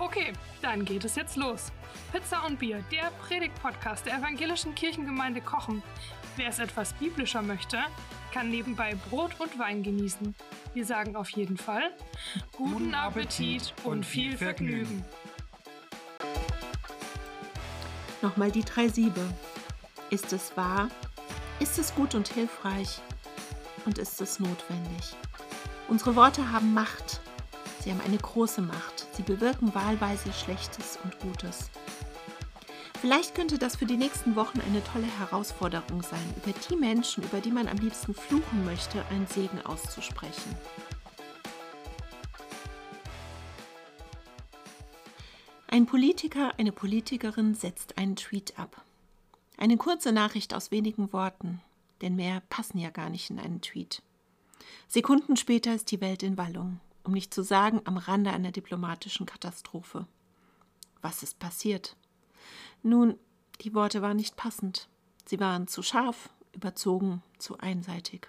Okay, dann geht es jetzt los. Pizza und Bier, der Predigt-Podcast der evangelischen Kirchengemeinde Kochen. Wer es etwas biblischer möchte, kann nebenbei Brot und Wein genießen. Wir sagen auf jeden Fall guten Appetit und viel Vergnügen. Nochmal die drei Siebe. Ist es wahr? Ist es gut und hilfreich? Und ist es notwendig? Unsere Worte haben Macht. Sie haben eine große Macht. Sie bewirken wahlweise Schlechtes und Gutes. Vielleicht könnte das für die nächsten Wochen eine tolle Herausforderung sein, über die Menschen, über die man am liebsten fluchen möchte, einen Segen auszusprechen. Ein Politiker, eine Politikerin setzt einen Tweet ab. Eine kurze Nachricht aus wenigen Worten, denn mehr passen ja gar nicht in einen Tweet. Sekunden später ist die Welt in Wallung, um nicht zu sagen am Rande einer diplomatischen Katastrophe. Was ist passiert? Nun, die Worte waren nicht passend. Sie waren zu scharf, überzogen, zu einseitig.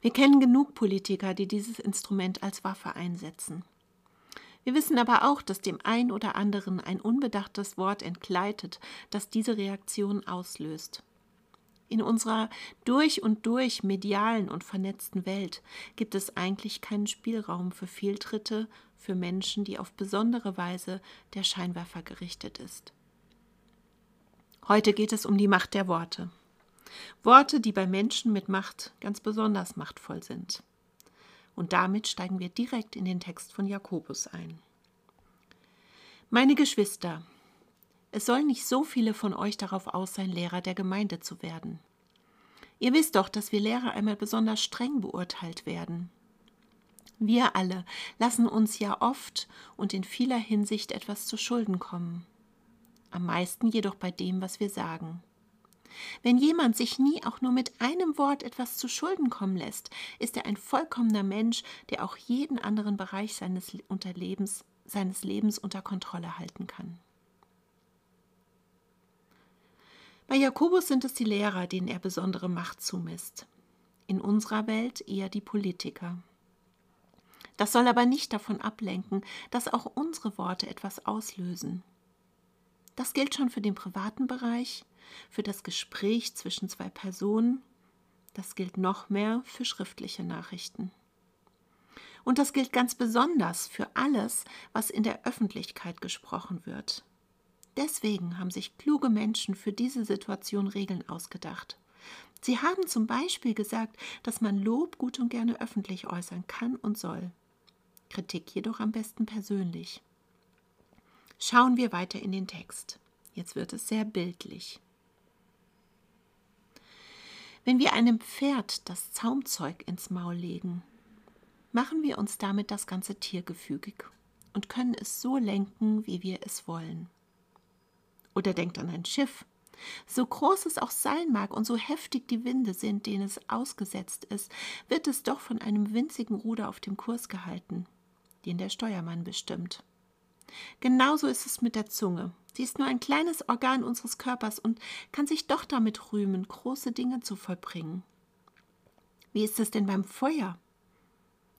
Wir kennen genug Politiker, die dieses Instrument als Waffe einsetzen. Wir wissen aber auch, dass dem einen oder anderen ein unbedachtes Wort entgleitet, das diese Reaktion auslöst. In unserer durch und durch medialen und vernetzten Welt gibt es eigentlich keinen Spielraum für Fehltritte für Menschen, die auf besondere Weise der Scheinwerfer gerichtet ist. Heute geht es um die Macht der Worte. Worte, die bei Menschen mit Macht ganz besonders machtvoll sind. Und damit steigen wir direkt in den Text von Jakobus ein. Meine Geschwister, es sollen nicht so viele von euch darauf aus sein, Lehrer der Gemeinde zu werden. Ihr wisst doch, dass wir Lehrer einmal besonders streng beurteilt werden. Wir alle lassen uns ja oft und in vieler Hinsicht etwas zu Schulden kommen. Am meisten jedoch bei dem, was wir sagen. Wenn jemand sich nie auch nur mit einem Wort etwas zu Schulden kommen lässt, ist er ein vollkommener Mensch, der auch jeden anderen Bereich seines, Unterlebens, seines Lebens unter Kontrolle halten kann. Bei Jakobus sind es die Lehrer, denen er besondere Macht zumisst. In unserer Welt eher die Politiker. Das soll aber nicht davon ablenken, dass auch unsere Worte etwas auslösen. Das gilt schon für den privaten Bereich, für das Gespräch zwischen zwei Personen, das gilt noch mehr für schriftliche Nachrichten. Und das gilt ganz besonders für alles, was in der Öffentlichkeit gesprochen wird. Deswegen haben sich kluge Menschen für diese Situation Regeln ausgedacht. Sie haben zum Beispiel gesagt, dass man Lob gut und gerne öffentlich äußern kann und soll. Kritik jedoch am besten persönlich. Schauen wir weiter in den Text. Jetzt wird es sehr bildlich. Wenn wir einem Pferd das Zaumzeug ins Maul legen, machen wir uns damit das ganze Tier gefügig und können es so lenken, wie wir es wollen. Oder denkt an ein Schiff. So groß es auch sein mag und so heftig die Winde sind, denen es ausgesetzt ist, wird es doch von einem winzigen Ruder auf dem Kurs gehalten, den der Steuermann bestimmt. Genauso ist es mit der Zunge. Sie ist nur ein kleines Organ unseres Körpers und kann sich doch damit rühmen, große Dinge zu vollbringen. Wie ist es denn beim Feuer?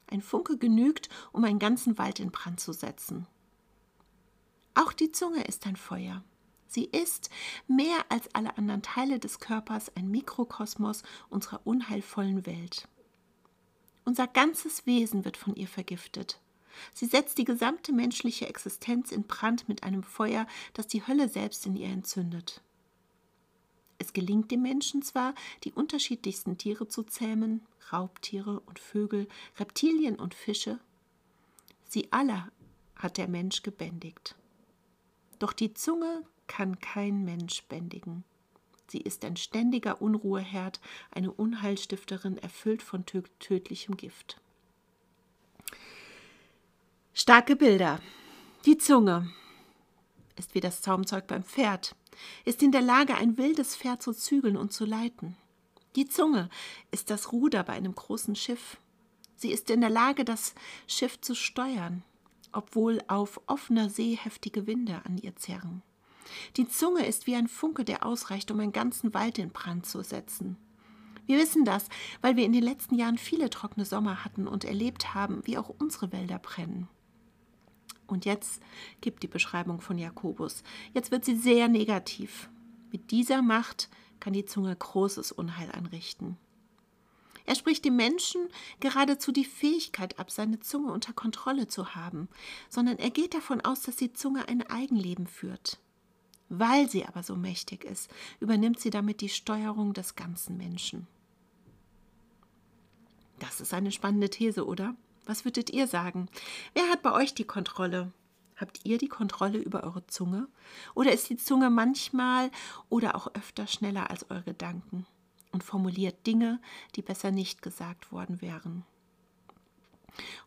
Ein Funke genügt, um einen ganzen Wald in Brand zu setzen. Auch die Zunge ist ein Feuer. Sie ist mehr als alle anderen Teile des Körpers ein Mikrokosmos unserer unheilvollen Welt. Unser ganzes Wesen wird von ihr vergiftet. Sie setzt die gesamte menschliche Existenz in Brand mit einem Feuer, das die Hölle selbst in ihr entzündet. Es gelingt dem Menschen zwar, die unterschiedlichsten Tiere zu zähmen, Raubtiere und Vögel, Reptilien und Fische. Sie alle hat der Mensch gebändigt. Doch die Zunge kann kein Mensch bändigen. Sie ist ein ständiger Unruheherd, eine Unheilstifterin, erfüllt von tödlichem Gift. Starke Bilder. Die Zunge ist wie das Zaumzeug beim Pferd. ist in der Lage, ein wildes Pferd zu zügeln und zu leiten. Die Zunge ist das Ruder bei einem großen Schiff. Sie ist in der Lage, das Schiff zu steuern, obwohl auf offener See heftige Winde an ihr zerren. Die Zunge ist wie ein Funke, der ausreicht, um einen ganzen Wald in Brand zu setzen. Wir wissen das, weil wir in den letzten Jahren viele trockene Sommer hatten und erlebt haben, wie auch unsere Wälder brennen. Und jetzt gibt die Beschreibung von Jakobus. Jetzt wird sie sehr negativ. Mit dieser Macht kann die Zunge großes Unheil anrichten. Er spricht dem Menschen geradezu die Fähigkeit ab, seine Zunge unter Kontrolle zu haben, sondern er geht davon aus, dass die Zunge ein Eigenleben führt. Weil sie aber so mächtig ist, übernimmt sie damit die Steuerung des ganzen Menschen. Das ist eine spannende These, oder? Was würdet ihr sagen? Wer hat bei euch die Kontrolle? Habt ihr die Kontrolle über eure Zunge? Oder ist die Zunge manchmal oder auch öfter schneller als eure Gedanken und formuliert Dinge, die besser nicht gesagt worden wären?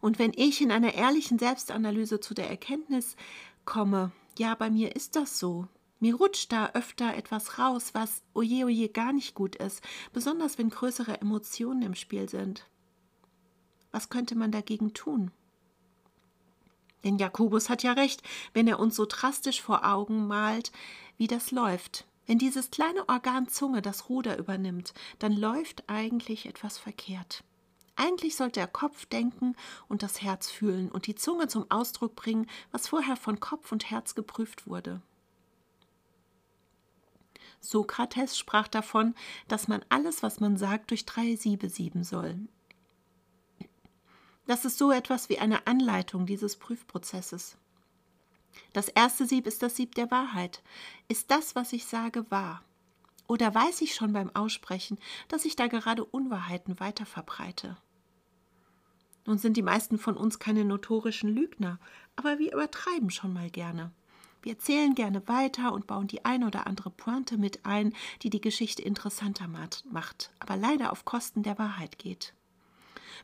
Und wenn ich in einer ehrlichen Selbstanalyse zu der Erkenntnis komme, ja, bei mir ist das so, mir rutscht da öfter etwas raus, was oje oje gar nicht gut ist, besonders wenn größere Emotionen im Spiel sind. Was könnte man dagegen tun? Denn Jakobus hat ja recht, wenn er uns so drastisch vor Augen malt, wie das läuft. Wenn dieses kleine Organ Zunge das Ruder übernimmt, dann läuft eigentlich etwas verkehrt. Eigentlich sollte der Kopf denken und das Herz fühlen und die Zunge zum Ausdruck bringen, was vorher von Kopf und Herz geprüft wurde. Sokrates sprach davon, dass man alles, was man sagt, durch drei Siebe sieben soll. Das ist so etwas wie eine Anleitung dieses Prüfprozesses. Das erste Sieb ist das Sieb der Wahrheit. Ist das, was ich sage, wahr? Oder weiß ich schon beim Aussprechen, dass ich da gerade Unwahrheiten weiter verbreite? Nun sind die meisten von uns keine notorischen Lügner, aber wir übertreiben schon mal gerne. Wir erzählen gerne weiter und bauen die eine oder andere Pointe mit ein, die die Geschichte interessanter macht, aber leider auf Kosten der Wahrheit geht.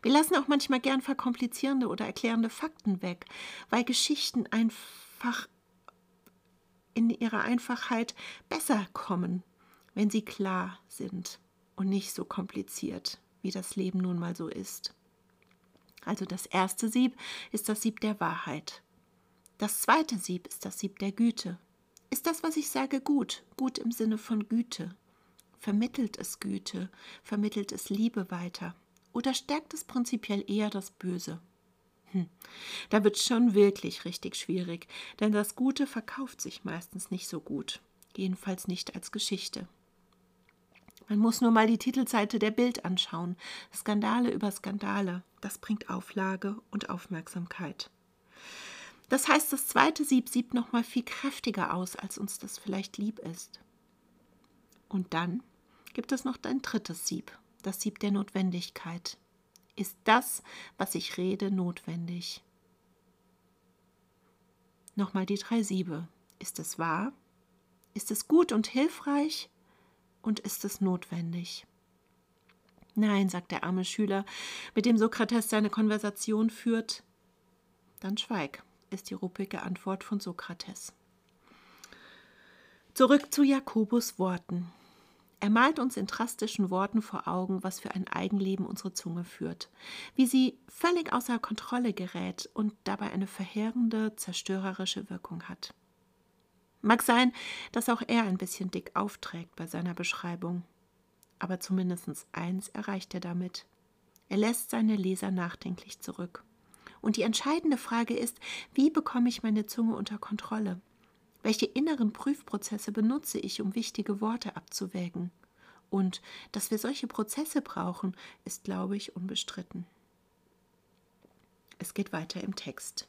Wir lassen auch manchmal gern verkomplizierende oder erklärende Fakten weg, weil Geschichten einfach in ihrer Einfachheit besser kommen, wenn sie klar sind und nicht so kompliziert, wie das Leben nun mal so ist. Also das erste Sieb ist das Sieb der Wahrheit. Das zweite Sieb ist das Sieb der Güte. Ist das, was ich sage, gut? Gut im Sinne von Güte. Vermittelt es Güte, vermittelt es Liebe weiter. Oder stärkt es prinzipiell eher das Böse? Hm. Da wird schon wirklich richtig schwierig, denn das Gute verkauft sich meistens nicht so gut, jedenfalls nicht als Geschichte. Man muss nur mal die Titelseite der Bild anschauen. Skandale über Skandale. Das bringt Auflage und Aufmerksamkeit. Das heißt, das zweite Sieb sieht noch mal viel kräftiger aus, als uns das vielleicht lieb ist. Und dann gibt es noch ein drittes Sieb das Sieb der Notwendigkeit. Ist das, was ich rede, notwendig? Nochmal die drei Siebe. Ist es wahr? Ist es gut und hilfreich? Und ist es notwendig? Nein, sagt der arme Schüler, mit dem Sokrates seine Konversation führt. Dann schweig, ist die ruppige Antwort von Sokrates. Zurück zu Jakobus Worten. Er malt uns in drastischen Worten vor Augen, was für ein Eigenleben unsere Zunge führt, wie sie völlig außer Kontrolle gerät und dabei eine verheerende, zerstörerische Wirkung hat. Mag sein, dass auch er ein bisschen dick aufträgt bei seiner Beschreibung, aber zumindest eins erreicht er damit. Er lässt seine Leser nachdenklich zurück. Und die entscheidende Frage ist, wie bekomme ich meine Zunge unter Kontrolle? Welche inneren Prüfprozesse benutze ich, um wichtige Worte abzuwägen? Und dass wir solche Prozesse brauchen, ist, glaube ich, unbestritten. Es geht weiter im Text.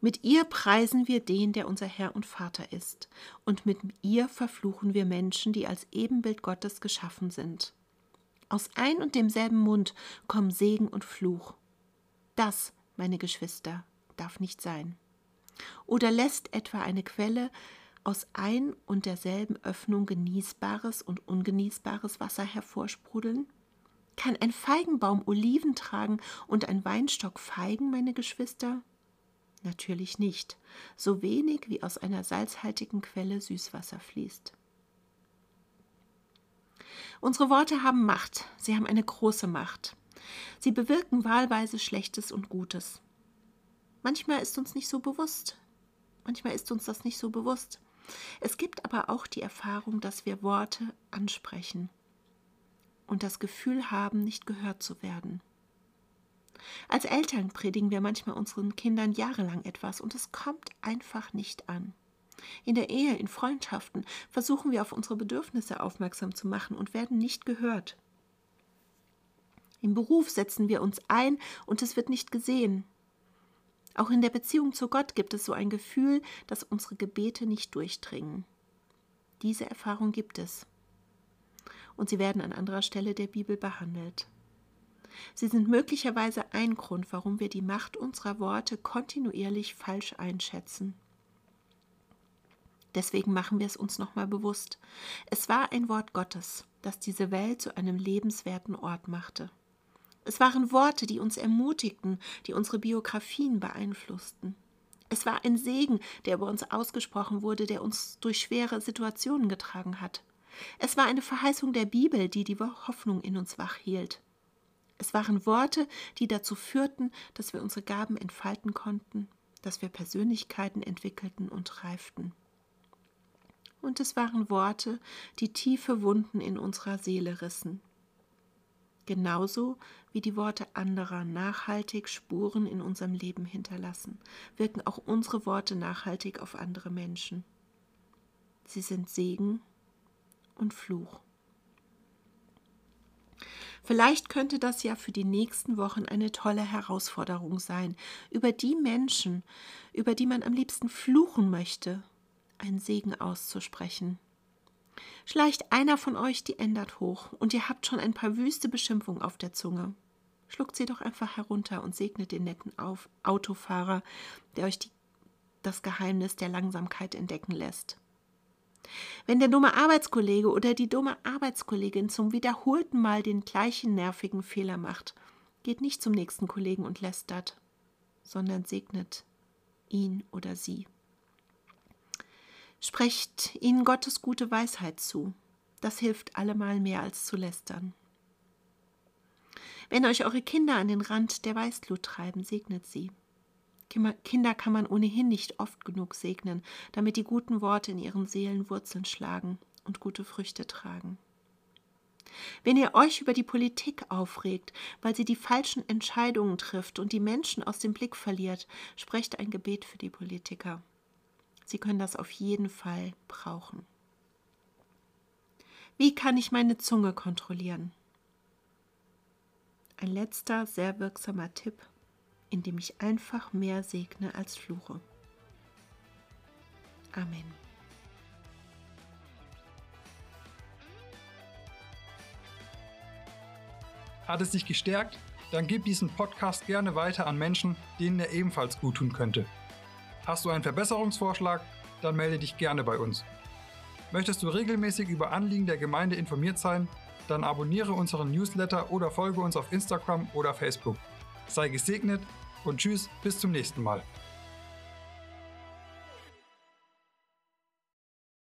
Mit ihr preisen wir den, der unser Herr und Vater ist, und mit ihr verfluchen wir Menschen, die als Ebenbild Gottes geschaffen sind. Aus ein und demselben Mund kommen Segen und Fluch. Das, meine Geschwister, darf nicht sein. Oder lässt etwa eine Quelle aus ein und derselben Öffnung genießbares und ungenießbares Wasser hervorsprudeln? Kann ein Feigenbaum Oliven tragen und ein Weinstock Feigen, meine Geschwister? Natürlich nicht, so wenig wie aus einer salzhaltigen Quelle Süßwasser fließt. Unsere Worte haben Macht, sie haben eine große Macht. Sie bewirken wahlweise Schlechtes und Gutes. Manchmal ist uns nicht so bewusst. Manchmal ist uns das nicht so bewusst. Es gibt aber auch die Erfahrung, dass wir Worte ansprechen und das Gefühl haben, nicht gehört zu werden. Als Eltern predigen wir manchmal unseren Kindern jahrelang etwas und es kommt einfach nicht an. In der Ehe, in Freundschaften versuchen wir auf unsere Bedürfnisse aufmerksam zu machen und werden nicht gehört. Im Beruf setzen wir uns ein und es wird nicht gesehen. Auch in der Beziehung zu Gott gibt es so ein Gefühl, dass unsere Gebete nicht durchdringen. Diese Erfahrung gibt es. Und sie werden an anderer Stelle der Bibel behandelt. Sie sind möglicherweise ein Grund, warum wir die Macht unserer Worte kontinuierlich falsch einschätzen. Deswegen machen wir es uns nochmal bewusst. Es war ein Wort Gottes, das diese Welt zu einem lebenswerten Ort machte. Es waren Worte, die uns ermutigten, die unsere Biografien beeinflussten. Es war ein Segen, der über uns ausgesprochen wurde, der uns durch schwere Situationen getragen hat. Es war eine Verheißung der Bibel, die die Hoffnung in uns wach hielt. Es waren Worte, die dazu führten, dass wir unsere Gaben entfalten konnten, dass wir Persönlichkeiten entwickelten und reiften und es waren Worte, die tiefe Wunden in unserer Seele rissen. Genauso wie die Worte anderer nachhaltig Spuren in unserem Leben hinterlassen, wirken auch unsere Worte nachhaltig auf andere Menschen. Sie sind Segen und Fluch. Vielleicht könnte das ja für die nächsten Wochen eine tolle Herausforderung sein, über die Menschen, über die man am liebsten fluchen möchte einen Segen auszusprechen. Schleicht einer von euch die ändert hoch und ihr habt schon ein paar wüste Beschimpfungen auf der Zunge. Schluckt sie doch einfach herunter und segnet den netten auf Autofahrer, der euch die, das Geheimnis der Langsamkeit entdecken lässt. Wenn der dumme Arbeitskollege oder die dumme Arbeitskollegin zum wiederholten Mal den gleichen nervigen Fehler macht, geht nicht zum nächsten Kollegen und lästert, sondern segnet ihn oder sie. Sprecht ihnen Gottes gute Weisheit zu. Das hilft allemal mehr als zu lästern. Wenn euch eure Kinder an den Rand der Weißglut treiben, segnet sie. Kinder kann man ohnehin nicht oft genug segnen, damit die guten Worte in ihren Seelen Wurzeln schlagen und gute Früchte tragen. Wenn ihr euch über die Politik aufregt, weil sie die falschen Entscheidungen trifft und die Menschen aus dem Blick verliert, sprecht ein Gebet für die Politiker. Sie können das auf jeden Fall brauchen. Wie kann ich meine Zunge kontrollieren? Ein letzter sehr wirksamer Tipp, indem ich einfach mehr segne als fluche. Amen. Hat es dich gestärkt? Dann gib diesen Podcast gerne weiter an Menschen, denen er ebenfalls gut tun könnte. Hast du einen Verbesserungsvorschlag? Dann melde dich gerne bei uns. Möchtest du regelmäßig über Anliegen der Gemeinde informiert sein? Dann abonniere unseren Newsletter oder folge uns auf Instagram oder Facebook. Sei gesegnet und tschüss, bis zum nächsten Mal.